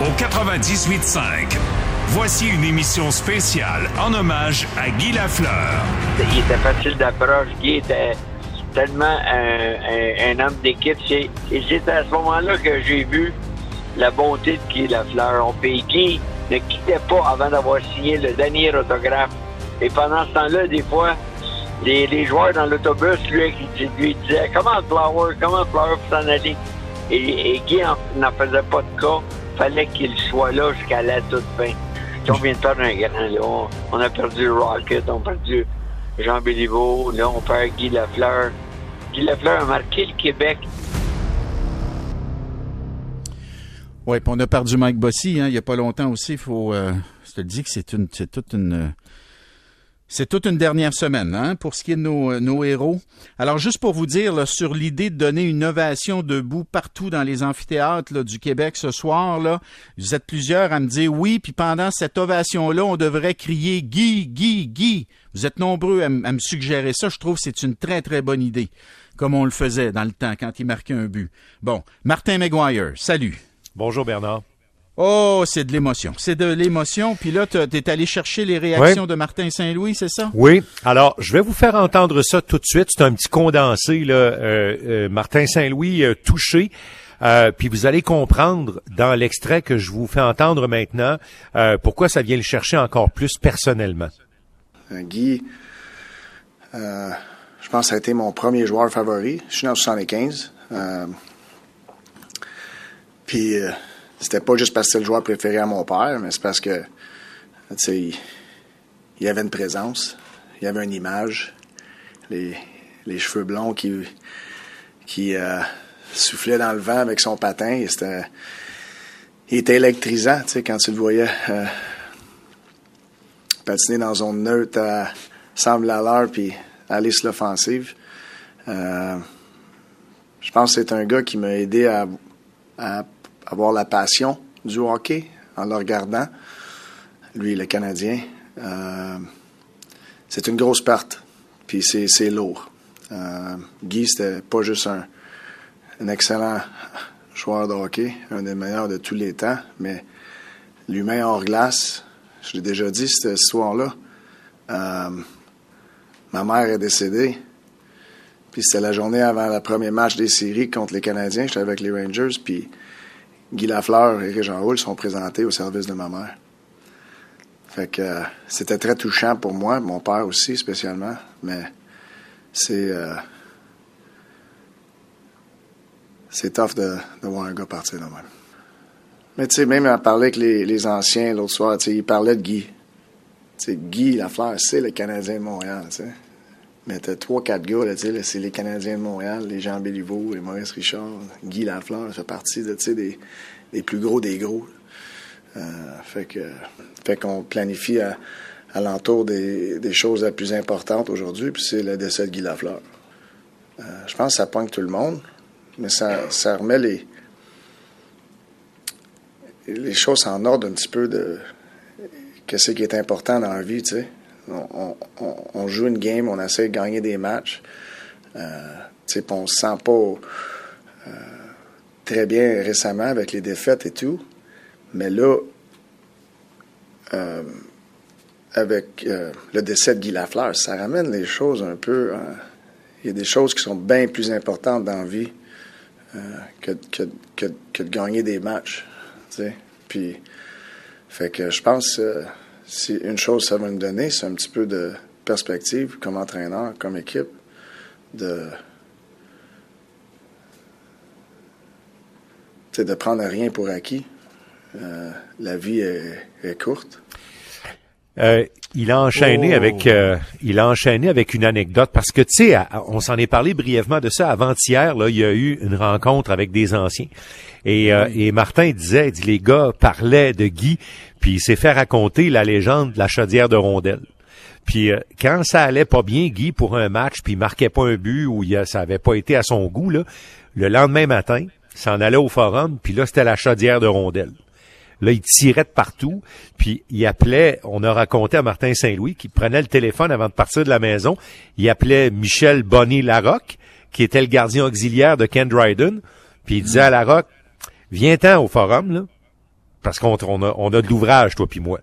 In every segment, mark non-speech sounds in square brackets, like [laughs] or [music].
au 98.5. Voici une émission spéciale en hommage à Guy Lafleur. Il était facile d'approche. Guy était tellement un, homme d'équipe. Et c'est à ce moment-là que j'ai vu la bonté de Guy Lafleur. On paye Guy ne quittait pas avant d'avoir signé le dernier autographe. Et pendant ce temps-là, des fois, les, joueurs dans l'autobus lui, lui disaient Comment Flower, comment Flower pour s'en aller et, Guy n'en faisait pas de cas. Fallait qu'il soit là jusqu'à la toute fin. on vient de perdre un grand, là. On, a perdu Rocket, on a perdu Jean Béliveau, là, on perd Guy Lafleur. Guy Lafleur a marqué le Québec Oui, puis on a perdu Mike Bossy, hein, il n'y a pas longtemps aussi. Il faut, euh, je te dis que c'est une, c'est toute une, c'est toute une dernière semaine, hein, pour ce qui est de nos, nos héros. Alors, juste pour vous dire, sur l'idée de donner une ovation debout partout dans les amphithéâtres du Québec ce soir, là, vous êtes plusieurs à me dire oui, puis pendant cette ovation-là, on devrait crier Guy, Guy, Guy. Vous êtes nombreux à, à me suggérer ça. Je trouve que c'est une très, très bonne idée, comme on le faisait dans le temps quand il marquait un but. Bon, Martin McGuire, salut. Bonjour Bernard. Oh, c'est de l'émotion. C'est de l'émotion. Puis là, tu es allé chercher les réactions de Martin Saint-Louis, c'est ça? Oui. Alors, je vais vous faire entendre ça tout de suite. C'est un petit condensé, là. Euh, euh, Martin Saint-Louis euh, touché. puis vous allez comprendre dans l'extrait que je vous fais entendre maintenant pourquoi ça vient le chercher encore plus personnellement. Guy, je pense que ça a été mon premier joueur favori. Je suis né en 75. Puis euh, c'était pas juste parce que c'était le joueur préféré à mon père, mais c'est parce que, il, avait une présence, il avait une image, les, les cheveux blonds qui, qui euh, soufflaient dans le vent avec son patin. C'était, il était électrisant, quand tu le voyais euh, patiner dans zone neutre à 100 à l'heure puis aller sur l'offensive. je pense que c'est un gars qui m'a aidé à, à avoir la passion du hockey en le regardant. Lui, le Canadien. Euh, c'est une grosse perte. Puis c'est lourd. Euh, Guy, c'était pas juste un, excellent joueur de hockey, un des meilleurs de tous les temps, mais l'humain hors glace, je l'ai déjà dit cette histoire-là. Euh, ma mère est décédée. Puis c'était la journée avant le premier match des séries contre les Canadiens. J'étais avec les Rangers. Puis Guy Lafleur et Régent Roule sont présentés au service de ma mère. Fait que euh, c'était très touchant pour moi, mon père aussi spécialement, mais c'est euh, c'est tough de, voir un gars partir de même. Mais tu sais, même à parler avec les, anciens l'autre soir, tu sais, ils parlaient de Guy. Tu sais, Guy Lafleur, c'est le Canadien de Montréal, tu sais. Mais t'as trois, quatre gars, là, c'est les Canadiens de Montréal, les Jean Béliveau, les Maurice Richard, Guy Lafleur, ça fait partie de, des, des plus gros des gros. Euh, fait que fait qu'on planifie à, l'entour des, des, choses les plus importantes aujourd'hui, puis c'est le décès de Guy Lafleur. Euh, je pense que ça pointe tout le monde, mais ça, ça remet les, les choses en ordre un petit peu de qu'est-ce qui est important dans la vie, tu sais on, joue une game, on essaie de gagner des matchs. Euh, on se sent pas euh, très bien récemment avec les défaites et tout. Mais là, euh, avec le décès de Guy Lafleur, ça ramène les choses un peu. Il y a des choses qui sont bien plus importantes dans la vie que, que, de gagner des matchs. Puis, fait que je pense si une chose ça va nous donner, c'est un petit peu de perspective comme entraîneur, comme équipe, de de prendre rien pour acquis. Euh, la vie est, courte. Euh, il a enchaîné oh. avec euh, il a enchaîné avec une anecdote parce que tu sais on s'en est parlé brièvement de ça avant-hier là il y a eu une rencontre avec des anciens et, et Martin disait il dit les gars parlaient de Guy puis il s'est fait raconter la légende de la chaudière de rondelle. Puis euh, quand ça allait pas bien, Guy, pour un match, puis il marquait pas un but ou il, ça avait pas été à son goût, là, le lendemain matin, s'en allait au forum, puis là, c'était la chaudière de rondelle. Là, il tirait de partout, puis il appelait, on a raconté à Martin Saint-Louis, qui prenait le téléphone avant de partir de la maison, il appelait Michel Bonny-Larocque, qui était le gardien auxiliaire de Ken Dryden, puis il disait à Larocque, viens-t'en au forum, là, parce qu'on on a, on a de l'ouvrage, toi puis moi.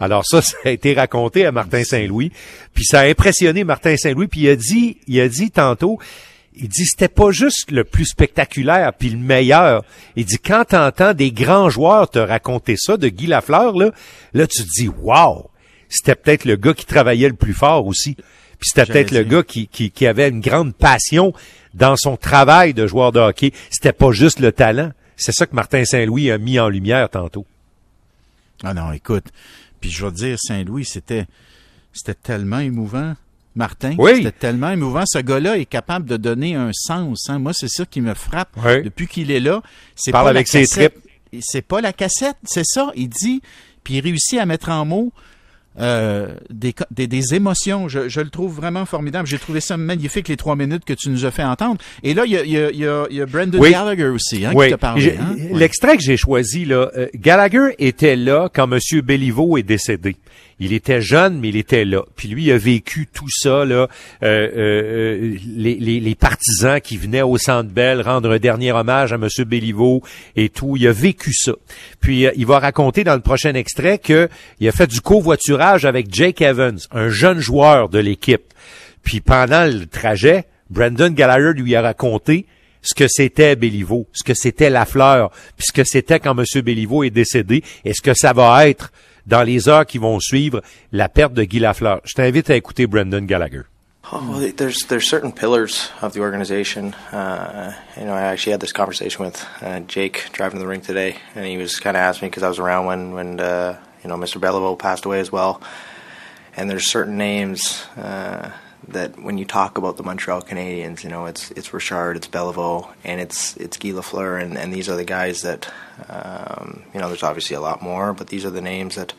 Alors ça, [laughs] ça a été raconté à Martin Saint-Louis, puis ça a impressionné Martin Saint-Louis, puis il a dit, il a dit tantôt, il dit c'était pas juste le plus spectaculaire puis le meilleur. Il dit quand t'entends des grands joueurs te raconter ça de Guy Lafleur là, là tu te dis waouh, c'était peut-être le gars qui travaillait le plus fort aussi. Puis c'était peut-être le gars qui, qui, qui avait une grande passion dans son travail de joueur de hockey. C'était pas juste le talent. C'est ça que Martin Saint-Louis a mis en lumière tantôt. Ah non, écoute. Puis je te dire, Saint-Louis, c'était, c'était tellement émouvant. Martin, Oui. c'était tellement émouvant. Ce gars-là est capable de donner un sens. hein. Moi, c'est ça qui me frappe Oui. depuis qu'il est là. C'est Parle pas avec la ses cassette. C'est pas la cassette, c'est ça. Il dit, puis il réussit à mettre en mots euh, des, des, des émotions. Je, je le trouve vraiment formidable. J'ai trouvé ça magnifique les trois minutes que tu nous as fait entendre. Et là, il y a, il y a, il y a, il y a Brandon Oui. Gallagher aussi hein, Oui. qui t'a parlé. Hein? L'extrait que j'ai choisi, là, euh, Gallagher était là quand M. Béliveau est décédé. Il était jeune, mais il était là. Puis lui, il a vécu tout ça, là, euh, euh, les, les- les partisans qui venaient au Centre Bell rendre un dernier hommage à M. Béliveau et tout. Il a vécu ça. Puis il va raconter dans le prochain extrait que il a fait du covoiturage avec Jake Evans, un jeune joueur de l'équipe. Puis pendant le trajet, Brandon Gallagher lui a raconté ce que c'était Béliveau, ce que c'était la fleur, puis ce que c'était quand M. Béliveau est décédé, et ce que ça va être dans les heures qui vont suivre la perte de Guy Lafleur. Je t'invite à écouter Brandon Gallagher. Oh, well, there's there's certain pillars of the organization. Uh, you know, I actually had this conversation with uh, Jake driving to the rink today, and he was kind of asking me because I was around when when uh, you know Mr. Beliveau passed away as well. And there's certain names uh, that when you talk about the Montreal Canadiens, you know, it's it's Richard, it's Beliveau, and it's it's Guy Lafleur, and, and these are the guys that um, you know. There's obviously a lot more, but these are the names that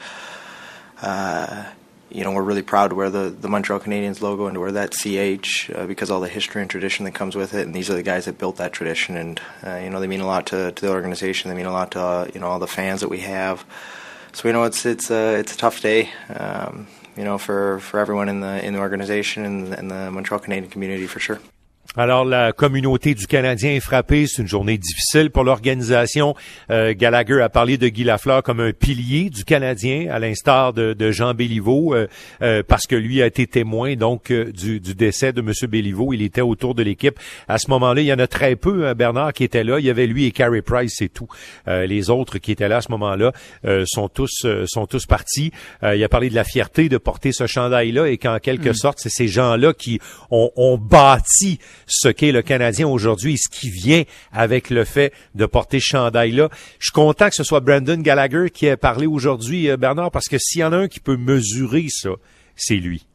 uh, you know, we're really proud to wear the, the Montreal Canadiens logo and to wear that CH uh, because all the history and tradition that comes with it. And these are the guys that built that tradition, and uh, you know, they mean a lot to, to the organization. They mean a lot to uh, you know all the fans that we have. So you know, it's it's uh, it's a tough day, um, you know, for, for everyone in the in the organization and, and the Montreal Canadian community for sure. Alors, la communauté du Canadien est frappée. C'est une journée difficile pour l'organisation. Euh, Gallagher a parlé de Guy Lafleur comme un pilier du Canadien, à l'instar de, de Jean Béliveau, euh, euh, parce que lui a été témoin donc du, du décès de M. Béliveau. Il était autour de l'équipe. À ce moment-là, il y en a très peu, hein, Bernard, qui étaient là. Il y avait lui et Carey Price, c'est tout. Euh, les autres qui étaient là à ce moment-là euh, sont tous euh, sont tous partis. Euh, il a parlé de la fierté de porter ce chandail-là et qu'en quelque sorte, c'est ces gens-là qui ont, ont bâti ce qu'est le Canadien aujourd'hui et ce qui vient avec le fait de porter ce chandail-là. Je suis content que ce soit Brandon Gallagher qui ait parlé aujourd'hui, euh, Bernard, parce que s'il y en a un qui peut mesurer ça, c'est lui.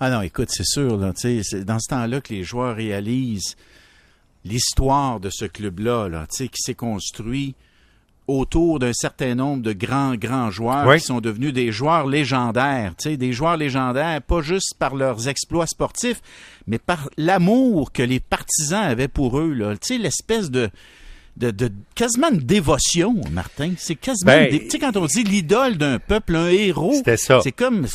Ah non, écoute, c'est sûr, là, c'est dans ce temps-là que les joueurs réalisent l'histoire de ce club-là, là, qui s'est construit autour d'un certain nombre de grands, grands joueurs Oui. qui sont devenus des joueurs légendaires, tu sais, des joueurs légendaires, pas juste par leurs exploits sportifs, mais par l'amour que les partisans avaient pour eux, là, tu sais, l'espèce de, de, de quasiment une dévotion, Martin. C'est quasiment, Ben, tu sais, quand on dit l'idole d'un peuple, un héros, C'était ça. c'est comme,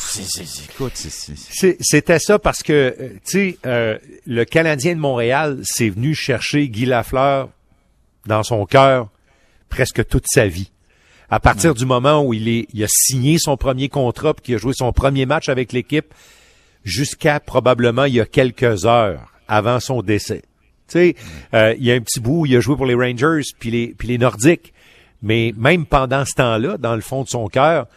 C'était ça parce que, euh, tu sais, euh, le Canadien de Montréal s'est venu chercher Guy Lafleur dans son cœur presque toute sa vie. À partir du moment où il, est, il a signé son premier contrat puis qu'il a joué son premier match avec l'équipe, jusqu'à probablement il y a quelques heures avant son décès. Tu sais, euh, il y a un petit bout où il a joué pour les Rangers puis les, puis les Nordiques. Mais même pendant ce temps-là, dans le fond de son cœur,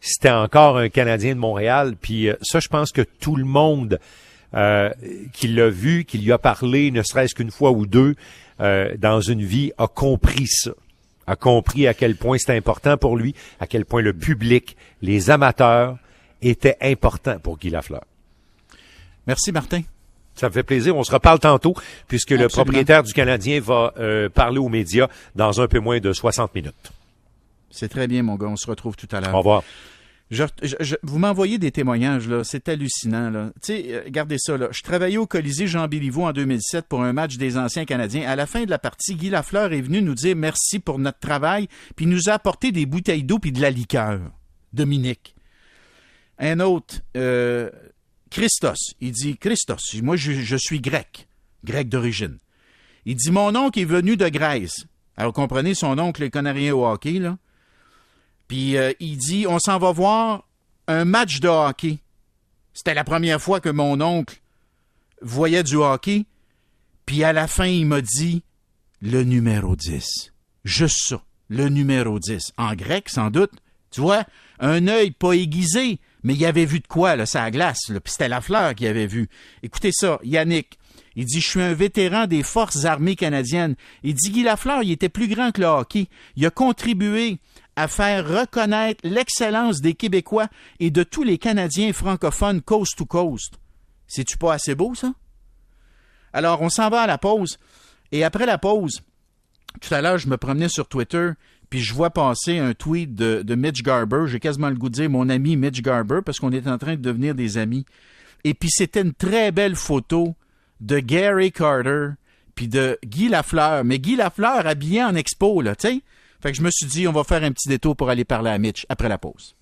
c'était encore un Canadien de Montréal. Puis euh, ça, je pense que tout le monde euh, qui l'a vu, qui lui a parlé, ne serait-ce qu'une fois ou deux, euh, dans une vie, a compris ça. A compris à quel point c'était important pour lui, à quel point le public, les amateurs, étaient importants pour Guy Lafleur. Merci, Martin. Ça me fait plaisir. On se reparle tantôt, puisque le propriétaire du Canadien va euh, parler aux médias dans un peu moins de 60 minutes. C'est très bien, mon gars. On se retrouve tout à l'heure. Au revoir. Je- vous m'envoyez des témoignages, là. C'est hallucinant, là. Tu sais, euh, regardez ça, là. Je travaillais au Colisée Jean Béliveau en 2007 pour un match des anciens Canadiens. À la fin de la partie, Guy Lafleur est venu nous dire merci pour notre travail, puis nous a apporté des bouteilles d'eau puis de la liqueur. Dominique. Un autre, euh, Christos. Il dit, Christos, moi, je, suis grec. Grec d'origine. Il dit, mon oncle est venu de Grèce. Alors, comprenez, son oncle est canadien au hockey, là. Puis euh, il dit, on s'en va voir un match de hockey. C'était la première fois que mon oncle voyait du hockey. Puis à la fin, il m'a dit, le numéro 10. Juste ça, le numéro 10. En grec, sans doute. Tu vois, un œil pas aiguisé, mais il avait vu de quoi, là, ça glace, là, puis c'était la fleur qu'il avait vu. Écoutez ça, Yannick, il dit, je suis un vétéran des forces armées canadiennes. Il dit, Guy Lafleur, il était plus grand que le hockey. Il a contribué à faire reconnaître l'excellence des Québécois et de tous les Canadiens francophones coast to coast. C'est-tu pas assez beau, ça? Alors, on s'en va à la pause. Et après la pause, tout à l'heure, je me promenais sur Twitter, puis je vois passer un tweet de, Mitch Garber. J'ai quasiment le goût de dire mon ami Mitch Garber, parce qu'on est en train de devenir des amis. Et puis c'était une très belle photo de Gary Carter, puis de Guy Lafleur. Mais Guy Lafleur habillé en expo, là, tu sais. Fait que je me suis dit, on va faire un petit détour pour aller parler à Mitch après la pause.